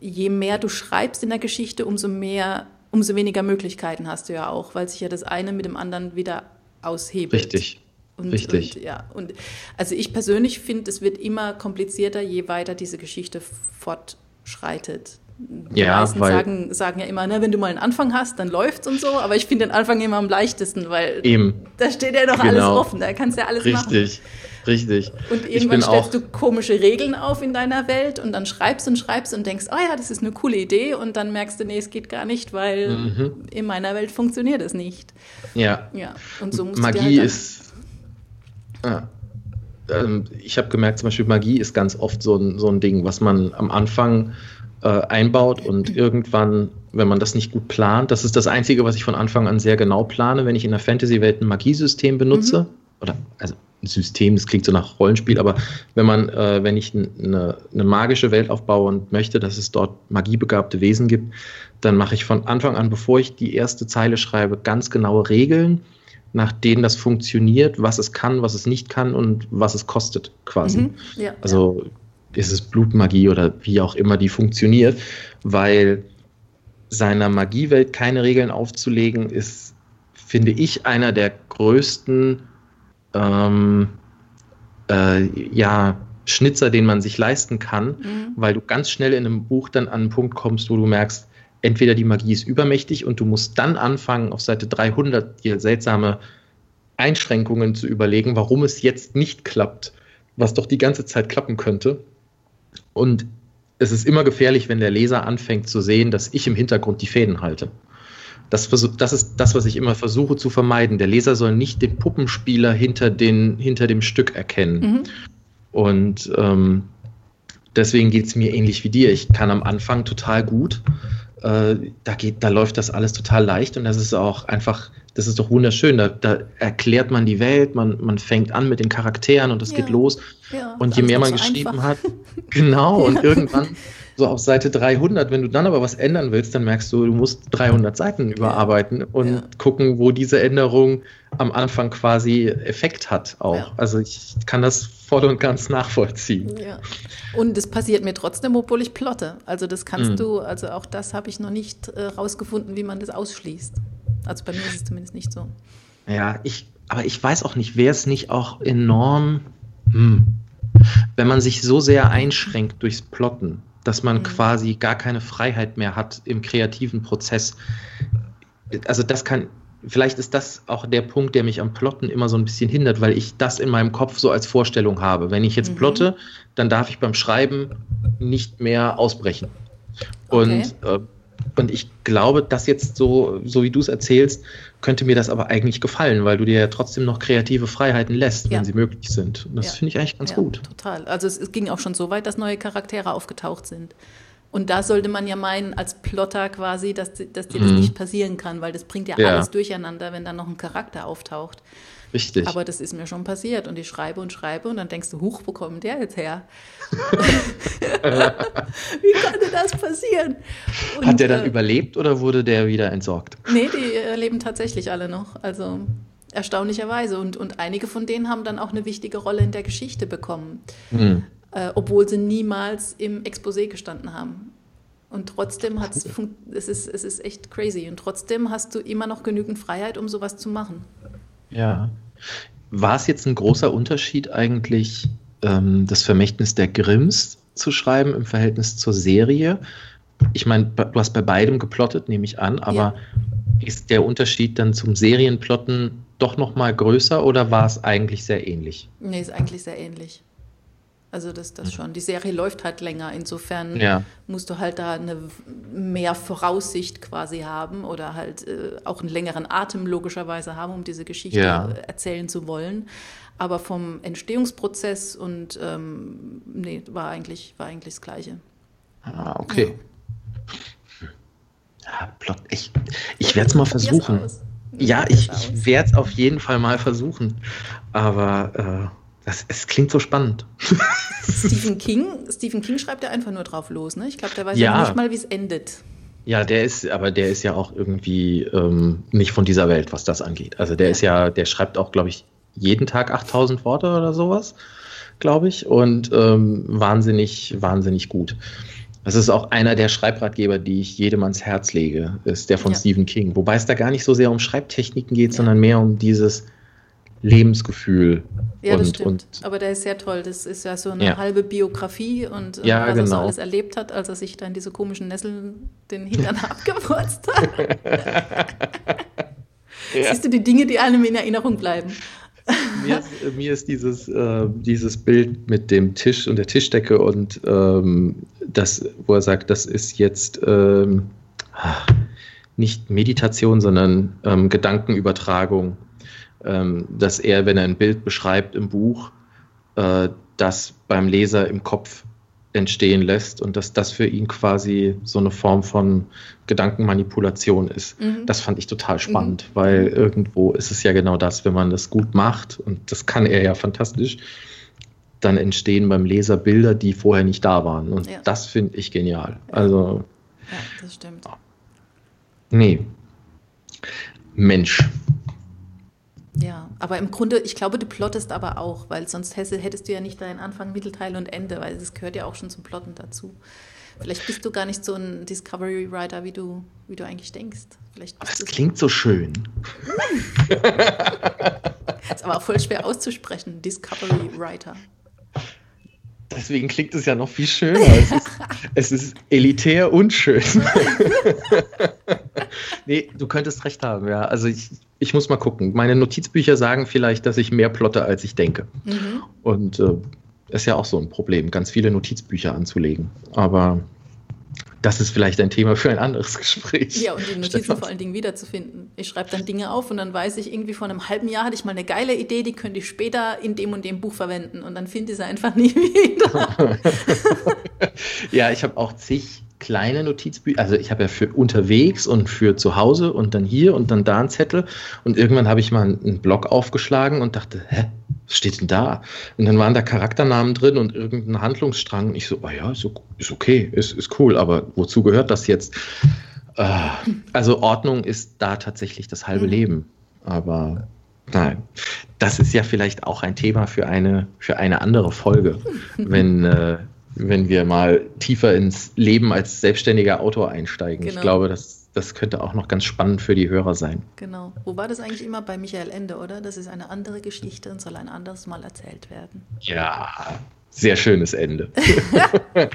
je mehr du schreibst in der Geschichte, umso mehr, umso weniger Möglichkeiten hast du ja auch, weil sich ja das eine mit dem anderen wieder aushebelt. Richtig. Und, Richtig. Und, ja, und also ich persönlich finde, es wird immer komplizierter, je weiter diese Geschichte fortschreitet. Die ja, meisten weil, sagen, sagen ja immer, ne, wenn du mal einen Anfang hast, dann läuft's und so, aber ich finde den Anfang immer am leichtesten, weil eben. da steht ja doch genau. alles offen, da kannst du ja alles richtig, machen. Richtig, richtig. Und irgendwann stellst du komische Regeln auf in deiner Welt und dann schreibst und schreibst und denkst, oh ja, das ist eine coole Idee und dann merkst du, nee, es geht gar nicht, weil mhm. in meiner Welt funktioniert es nicht. Ja. Ja, und so musst Magie halt ist. Ja ähm, ich habe gemerkt, zum Beispiel Magie ist ganz oft so ein, so ein Ding, was man am Anfang äh, einbaut und irgendwann, wenn man das nicht gut plant, das ist das Einzige, was ich von Anfang an sehr genau plane, wenn ich in der Fantasy-Welt ein Magiesystem benutze, mhm. oder also ein System, das klingt so nach Rollenspiel, aber wenn man, äh, wenn ich eine, eine magische Welt aufbaue und möchte, dass es dort magiebegabte Wesen gibt, dann mache ich von Anfang an, bevor ich die erste Zeile schreibe, ganz genaue Regeln, nach denen das funktioniert, was es kann, was es nicht kann und was es kostet, quasi. Mhm, ja, also ja ist es Blutmagie oder wie auch immer die funktioniert, weil seiner Magiewelt keine Regeln aufzulegen, ist, finde ich, einer der größten ähm, äh, ja, Schnitzer, den man sich leisten kann, mhm. weil du ganz schnell in einem Buch dann an einen Punkt kommst, wo du merkst, entweder die Magie ist übermächtig und du musst dann anfangen, auf Seite 300 dir seltsame Einschränkungen zu überlegen, warum es jetzt nicht klappt, was doch die ganze Zeit klappen könnte. Und es ist immer gefährlich, wenn der Leser anfängt zu sehen, dass ich im Hintergrund die Fäden halte. Das, das, ist das, was ich immer versuche zu vermeiden. Der Leser soll nicht den Puppenspieler hinter, den, hinter dem Stück erkennen. Mhm. Und ähm, deswegen geht es mir ähnlich wie dir. Ich kann am Anfang total gut. Äh, da, geht, da läuft das alles total leicht und das ist auch einfach das ist doch wunderschön. Da, da, erklärt man die Welt, man, man fängt an mit den Charakteren und es ja. geht los. Ja, und je mehr man so geschrieben einfach. hat, [LAUGHS] genau, und irgendwann so auf Seite 300, wenn du dann aber was ändern willst, dann merkst du, du musst 300 Seiten überarbeiten und gucken, wo diese Änderung am Anfang quasi Effekt hat auch. Also ich kann das voll und ganz nachvollziehen. Ja. Und das passiert mir trotzdem, obwohl ich plotte. Also das kannst mhm. du, also auch das habe ich noch nicht äh, rausgefunden, wie man das ausschließt. Also bei mir ist es zumindest nicht so. Ja, ich, aber ich weiß auch nicht, wäre es nicht auch enorm, hm, wenn man sich so sehr einschränkt durchs Plotten, dass man mhm. quasi gar keine Freiheit mehr hat im kreativen Prozess. Also das kann, vielleicht ist das auch der Punkt, der mich am Plotten immer so ein bisschen hindert, weil ich das in meinem Kopf so als Vorstellung habe. Wenn ich jetzt mhm. plotte, dann darf ich beim Schreiben nicht mehr ausbrechen. Okay. Und äh, und ich glaube, das jetzt so, so wie du es erzählst, könnte mir das aber eigentlich gefallen, weil du dir ja trotzdem noch kreative Freiheiten lässt, ja. wenn sie möglich sind. Und das ja. finde ich eigentlich ganz ja, gut. Total. Also es, es ging auch schon so weit, dass neue Charaktere aufgetaucht sind. Und da sollte man ja meinen, als Plotter quasi, dass, dass dir das mhm. nicht passieren kann, weil das bringt ja, ja, alles durcheinander, wenn da noch ein Charakter auftaucht. Richtig. Aber das ist mir schon passiert und ich schreibe und schreibe und dann denkst du, huch, wo kommt der jetzt her? [LAUGHS] Wie konnte das passieren? Und, Hat der dann äh, überlebt oder wurde der wieder entsorgt? Nee, die äh, leben tatsächlich alle noch. Also erstaunlicherweise. Und, und einige von denen haben dann auch eine wichtige Rolle in der Geschichte bekommen. Mhm äh, obwohl sie niemals im Exposé gestanden haben. Und trotzdem hat es, es ist, es ist echt crazy. Und trotzdem hast du immer noch genügend Freiheit, um sowas zu machen. Ja. War es jetzt ein großer Unterschied eigentlich, ähm, das Vermächtnis der Grimms zu schreiben im Verhältnis zur Serie? Ich meine, du hast bei beidem geplottet, nehme ich an, aber ja. ist der Unterschied dann zum Serienplotten doch noch mal größer oder war es eigentlich sehr ähnlich? Nee, ist eigentlich sehr ähnlich. Also das, das schon. Die Serie läuft halt länger. Insofern ja. musst du halt da eine mehr Voraussicht quasi haben oder halt äh, auch einen längeren Atem logischerweise haben, um diese Geschichte ja. erzählen zu wollen. Aber vom Entstehungsprozess und ähm, nee, war eigentlich, war eigentlich das Gleiche. Ah, okay. Ja. Plot, ich ich werde es mal versuchen. Ja, ich, ich werde es auf jeden Fall mal versuchen. Aber äh, das, es klingt so spannend. [LAUGHS] Stephen King, Stephen King schreibt ja einfach nur drauf los, ne? Ich glaube, der weiß ja. ja nicht mal, wie es endet. Ja, der ist, aber der ist ja auch irgendwie ähm, nicht von dieser Welt, was das angeht. Also der ja. ist ja, der schreibt auch, glaube ich, jeden Tag 8000 Worte oder sowas, glaube ich, und ähm, wahnsinnig, wahnsinnig gut. Das ist auch einer der Schreibratgeber, die ich jedem ans Herz lege, ist der von ja. Stephen King. Wobei es da gar nicht so sehr um Schreibtechniken geht, sondern mehr um dieses Lebensgefühl. Ja, und, das stimmt. Und, Aber der ist sehr toll. Das ist ja so eine ja. halbe Biografie und ja, was genau. er so alles erlebt hat, als er sich da in diese komischen Nesseln den Hintern [LAUGHS] abgewurzt hat. [LAUGHS] ja. Siehst du die Dinge, die einem in Erinnerung bleiben? mir, ist, mir ist, dieses, äh, dieses Bild mit dem Tisch und der Tischdecke und ähm, das, wo er sagt, das ist jetzt ähm, nicht Meditation, sondern ähm, Gedankenübertragung dass er, wenn er ein Bild beschreibt im Buch, äh, das beim Leser im Kopf entstehen lässt und dass das für ihn quasi so eine Form von Gedankenmanipulation ist. Mhm. Das fand ich total spannend, mhm. weil irgendwo ist es ja genau das, wenn man das gut macht und das kann er ja fantastisch, dann entstehen beim Leser Bilder, die vorher nicht da waren und ja. das finde ich genial. Ja. Also ja, das stimmt. Nee. Mensch, ja, aber im Grunde, ich glaube, du plottest aber auch, weil sonst hättest du ja nicht deinen Anfang, Mittelteil und Ende, weil es gehört ja auch schon zum Plotten dazu. Vielleicht bist du gar nicht so ein Discovery Writer, wie du, wie du eigentlich denkst. Vielleicht das klingt so schön. ist aber auch voll schwer auszusprechen, Discovery Writer. Deswegen klingt es ja noch viel schöner. Es ist, es ist elitär und schön. [LAUGHS] nee, du könntest recht haben, ja. Also ich, ich muss mal gucken. Meine Notizbücher sagen vielleicht, dass ich mehr plotte, als ich denke. Mhm. Und äh, ist ja auch so ein Problem, ganz viele Notizbücher anzulegen. Aber das ist vielleicht ein Thema für ein anderes Gespräch. Ja, und die Notizen Stefan. vor allen Dingen wiederzufinden. Ich schreibe dann Dinge auf und dann weiß ich irgendwie, vor einem halben Jahr hatte ich mal eine geile Idee, die könnte ich später in dem und dem Buch verwenden und dann finde ich sie einfach nie [LAUGHS] wieder. [LAUGHS] ja, ich habe auch zig kleine Notizbücher, also ich habe ja für unterwegs und für zu Hause und dann hier und dann da einen Zettel und irgendwann habe ich mal einen Blog aufgeschlagen und dachte, hä, was steht denn da? Und dann waren da Charakternamen drin und irgendein Handlungsstrang und ich so, oh ja, ist, ist okay, ist, ist cool, aber wozu gehört das jetzt? Äh, also Ordnung ist da tatsächlich das halbe mhm. Leben, aber Nein, das ist ja vielleicht auch ein Thema für eine, für eine andere Folge, [LAUGHS] wenn, äh, wenn wir mal tiefer ins Leben als selbstständiger Autor einsteigen. Genau. Ich glaube, das, das könnte auch noch ganz spannend für die Hörer sein. Genau. Wo war das eigentlich immer bei Michael Ende, oder? Das ist eine andere Geschichte und soll ein anderes Mal erzählt werden. Ja, sehr schönes Ende. [LAUGHS]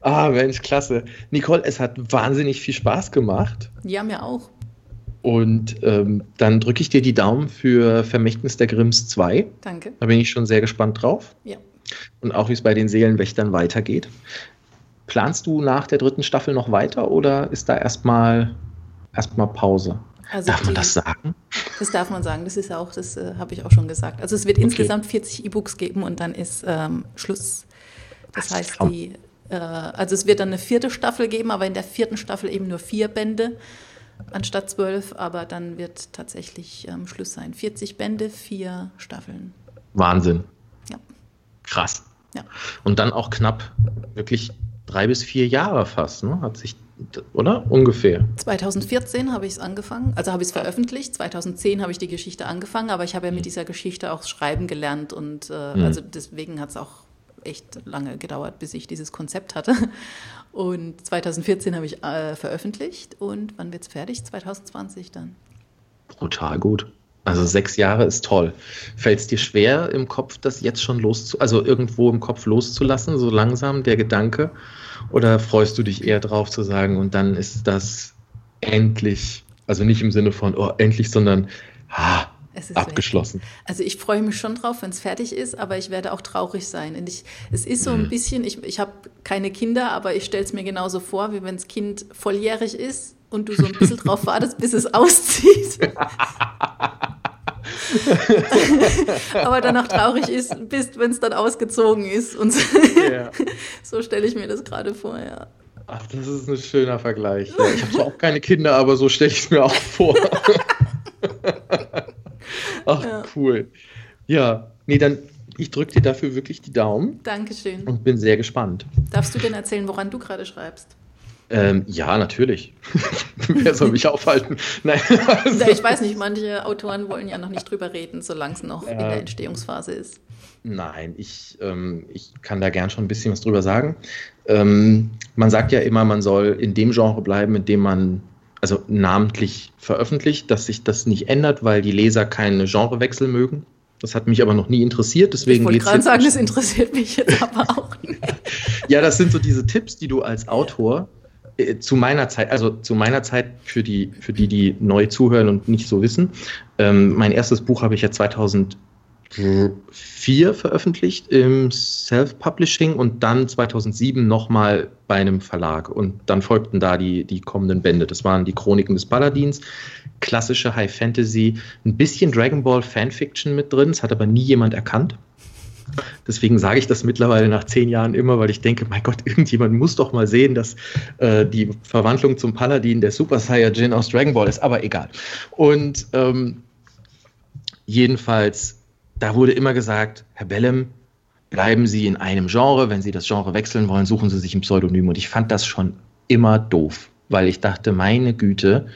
ah, Mensch, klasse. Nicole, es hat wahnsinnig viel Spaß gemacht. Ja, mir auch. Und ähm, dann drücke ich dir die Daumen für Vermächtnis der Grimms 2. Danke. Da bin ich schon sehr gespannt drauf. Ja und auch wie es bei den Seelenwächtern weitergeht. Planst du nach der dritten Staffel noch weiter oder ist da erstmal erstmal Pause? Also darf man das sagen? Das darf man sagen, das ist auch, das äh, habe ich auch schon gesagt. Also es wird okay. insgesamt 40 E-Books geben und dann ist ähm, Schluss. Das, das heißt, die, äh, also es wird dann eine vierte Staffel geben, aber in der vierten Staffel eben nur vier Bände anstatt zwölf, aber dann wird tatsächlich ähm, Schluss sein. 40 Bände, vier Staffeln. Wahnsinn. Krass. Ja. Und dann auch knapp wirklich drei bis vier Jahre fast, ne? Hat sich, oder? Ungefähr. 2014 habe ich es angefangen, also habe ich es veröffentlicht. 2010 habe ich die Geschichte angefangen, aber ich habe ja mit dieser Geschichte auch schreiben gelernt und äh, mhm. also deswegen hat es auch echt lange gedauert, bis ich dieses Konzept hatte. [LAUGHS] Und 2014 habe ich äh, veröffentlicht und wann wird es fertig? 2020 dann. Brutal gut. Also sechs Jahre ist toll. Fällt es dir schwer im Kopf, das jetzt schon loszu, also irgendwo im Kopf loszulassen, so langsam der Gedanke? Oder freust du dich eher drauf zu sagen, und dann ist das endlich, also nicht im Sinne von, oh, endlich, sondern, ah, abgeschlossen. Weg. Also ich freue mich schon drauf, wenn es fertig ist, aber ich werde auch traurig sein. Und ich, es ist so ein mhm. bisschen, ich, ich habe keine Kinder, aber ich stelle es mir genauso vor, wie wenn das Kind volljährig ist und du so ein bisschen drauf wartest, bis es [LAUGHS] auszieht. [LAUGHS] aber dann auch traurig ist, bist, wenn es dann ausgezogen ist. Und so, yeah. so stelle ich mir das gerade vor, ja. Ach, das ist ein schöner Vergleich. Ja, ich habe zwar auch keine Kinder, aber so stelle ich es mir auch vor. [LAUGHS] Ach, ja. cool. Ja, nee, dann ich drücke dir dafür wirklich die Daumen. Dankeschön. Und bin sehr gespannt. Darfst du denn erzählen, woran du gerade schreibst? Ähm, ja, natürlich. [LAUGHS] Wer soll mich aufhalten? Nein. Also. Ich weiß nicht, manche Autoren wollen ja noch nicht drüber reden, solange es noch äh, in der Entstehungsphase ist. Nein, ich, ähm, ich kann da gern schon ein bisschen was drüber sagen. Ähm, man sagt ja immer, man soll in dem Genre bleiben, in dem man also namentlich veröffentlicht, dass sich das nicht ändert, weil die Leser keine Genrewechsel mögen. Das hat mich aber noch nie interessiert, deswegen Ich wollte gerade sagen, das interessiert mich jetzt aber auch [LAUGHS] nicht. ja, das sind so diese Tipps, die du als Autor äh, zu meiner Zeit, also zu meiner Zeit für die, für die, die neu zuhören und nicht so wissen. Ähm, mein erstes Buch habe ich ja 2000 2004 veröffentlicht im Self-Publishing und dann 2007 nochmal bei einem Verlag. Und dann folgten da die, die kommenden Bände. Das waren die Chroniken des Paladins, klassische High Fantasy, ein bisschen Dragon Ball Fanfiction mit drin. Das hat aber nie jemand erkannt. Deswegen sage ich das mittlerweile nach zehn Jahren immer, weil ich denke, mein Gott, [LAUGHS] irgendjemand muss doch mal sehen, dass äh, die Verwandlung zum Paladin der Super Saiyajin aus Dragon Ball ist, aber egal. Und ähm, jedenfalls da wurde immer gesagt, Herr Bellem, bleiben Sie in einem Genre. Wenn Sie das Genre wechseln wollen, suchen Sie sich ein Pseudonym. Und ich fand das schon immer doof, weil ich dachte, meine Güte,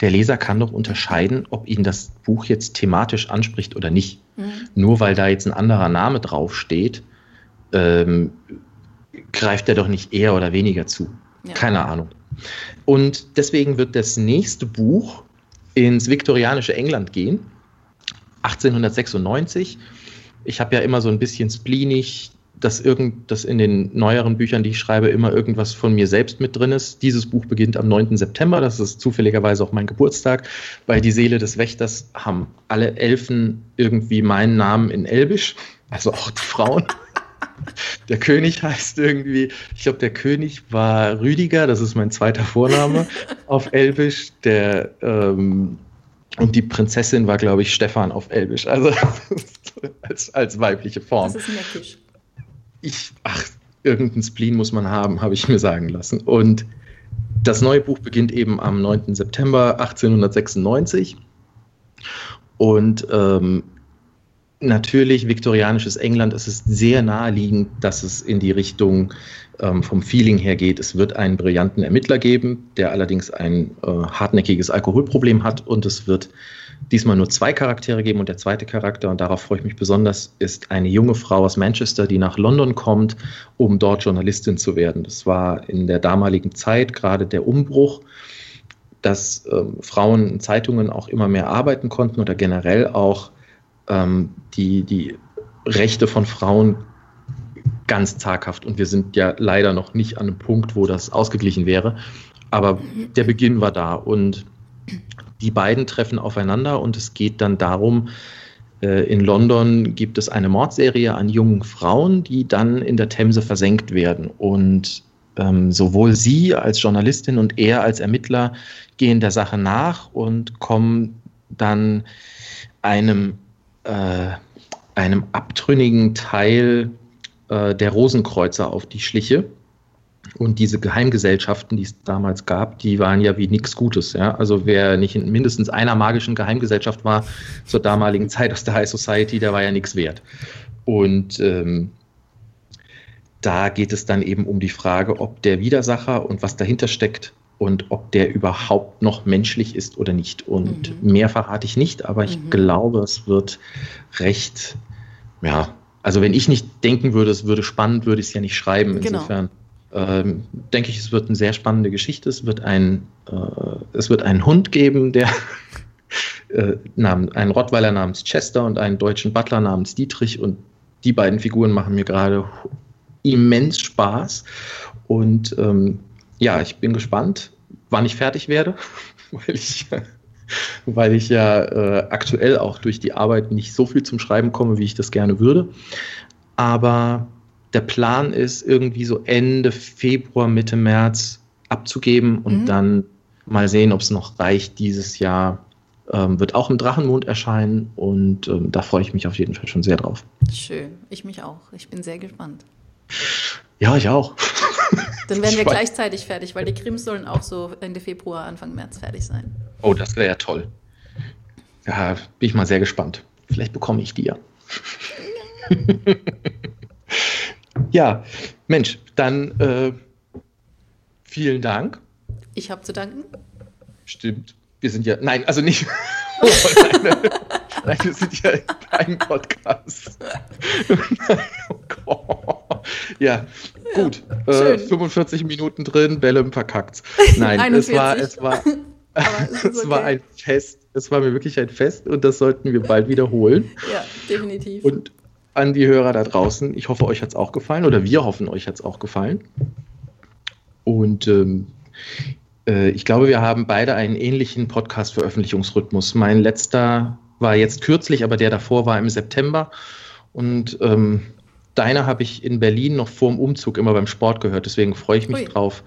der Leser kann doch unterscheiden, ob ihn das Buch jetzt thematisch anspricht oder nicht. Mhm. Nur weil da jetzt ein anderer Name draufsteht, ähm, greift er doch nicht eher oder weniger zu. Ja. Keine Ahnung. Und deswegen wird das nächste Buch ins viktorianische England gehen 1896. Ich habe ja immer so ein bisschen spleenig, dass irgend, dass in den neueren Büchern, die ich schreibe, immer irgendwas von mir selbst mit drin ist. Dieses Buch beginnt am 9. September, das ist zufälligerweise auch mein Geburtstag. Bei Die Seele des Wächters haben alle Elfen irgendwie meinen Namen in Elbisch, also auch die Frauen. [LAUGHS] Der König heißt irgendwie, ich glaube, der König war Rüdiger, das ist mein zweiter Vorname auf Elbisch. Der ähm, und die Prinzessin war, glaube ich, Stefan auf Elbisch. Also [LAUGHS] als, als weibliche Form. Das ist neckisch. Ich, ach, irgendein Spleen muss man haben, habe ich mir sagen lassen. Und das neue Buch beginnt eben am 9. September 1896. Und ähm, natürlich viktorianisches England, es ist sehr naheliegend, dass es in die Richtung ähm, vom Feeling her geht. Es wird einen brillanten Ermittler geben, der allerdings ein äh, hartnäckiges Alkoholproblem hat und es wird diesmal nur zwei Charaktere geben und der zweite Charakter, und darauf freue ich mich besonders, ist eine junge Frau aus Manchester, die nach London kommt, um dort Journalistin zu werden. Das war in der damaligen Zeit gerade der Umbruch dass ähm, Frauen in Zeitungen auch immer mehr arbeiten konnten oder generell auch ähm, die, die Rechte von Frauen ganz zaghaft. Und wir sind ja leider noch nicht an einem Punkt, wo das ausgeglichen wäre. Aber der Beginn war da und die beiden treffen aufeinander und es geht dann darum, äh, in London gibt es eine Mordserie an jungen Frauen, die dann in der Themse versenkt werden. Und ähm, sowohl Sie als Journalistin und er als Ermittler gehen der Sache nach und kommen dann einem, äh, einem abtrünnigen Teil äh, der Rosenkreuzer auf die Schliche. Und diese Geheimgesellschaften, die es damals gab, die waren ja wie nichts Gutes. Ja? Also wer nicht in mindestens einer magischen Geheimgesellschaft war zur damaligen [LAUGHS] Zeit aus der High Society, der war ja nichts wert. Und ähm, da geht es dann eben um die Frage, ob der Widersacher und was dahinter steckt und ob der überhaupt noch menschlich ist oder nicht. Und mhm. mehr verrate ich nicht, aber ich mhm. glaube, es wird recht, ja, also wenn ich nicht denken würde, es würde spannend, würde ich es ja nicht schreiben. Genau. Insofern genau. Ähm, denke ich, es wird eine sehr spannende Geschichte. Es wird ein, äh, es wird einen Hund geben, der [LAUGHS] äh, namen, einen Rottweiler namens Chester und einen deutschen Butler namens Dietrich und die beiden Figuren machen mir gerade immens Spaß. Und ähm, ja, ich bin gespannt, wann ich fertig werde, [LAUGHS] weil ich, [LAUGHS] weil ich ja äh, aktuell auch durch die Arbeit nicht so viel zum Schreiben komme, wie ich das gerne würde. Aber der Plan ist, irgendwie so Ende Februar, Mitte März abzugeben und mhm. dann mal sehen, ob es noch reicht dieses Jahr. Ähm, wird auch im Drachenmond erscheinen und ähm, da freue ich mich auf jeden Fall schon sehr drauf. Schön, ich mich auch. Ich bin sehr gespannt. Ja, ich auch. [LAUGHS] Dann werden wir gleichzeitig fertig, weil die Krims sollen auch so Ende Februar, Anfang März fertig sein. Oh, das wäre ja toll. Ja, bin ich mal sehr gespannt. Vielleicht bekomme ich die ja. [LAUGHS] ja, Mensch, dann äh, vielen Dank. Ich habe zu danken. Stimmt. Wir sind ja, nein, also nicht. [LAUGHS] Oh, nein, nein, wir sind ja kein Podcast. [LAUGHS] oh. Ja, gut. Äh, 45 Minuten drin, Bälle verkackt. Nein, [LAUGHS] es war, es war, es, es war ein Fest. Es war mir wirklich ein Fest und das sollten wir bald wiederholen. Ja, definitiv. Und an die Hörer da draußen, ich hoffe, euch hat es auch gefallen oder wir hoffen, euch hat es auch gefallen. Und ähm, äh, ich glaube, wir haben beide einen ähnlichen Podcast-Veröffentlichungsrhythmus. Mein letzter war jetzt kürzlich, aber der davor war im September. Und ähm, deiner habe ich in Berlin noch vor dem Umzug immer beim Sport gehört. Deswegen freue ich mich Ui. drauf,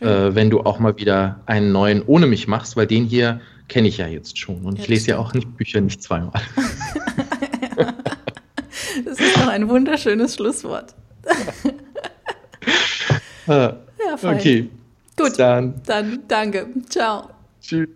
äh, wenn du auch mal wieder einen neuen ohne mich machst, weil den hier kenne ich ja jetzt schon. Und ja, ich lese stimmt. ja auch nicht Bücher nicht zweimal. [LAUGHS] [LAUGHS] das ist doch ein wunderschönes Schlusswort. ja, fein. Okay. Gut, dann, dann danke. Ciao. Tschüss.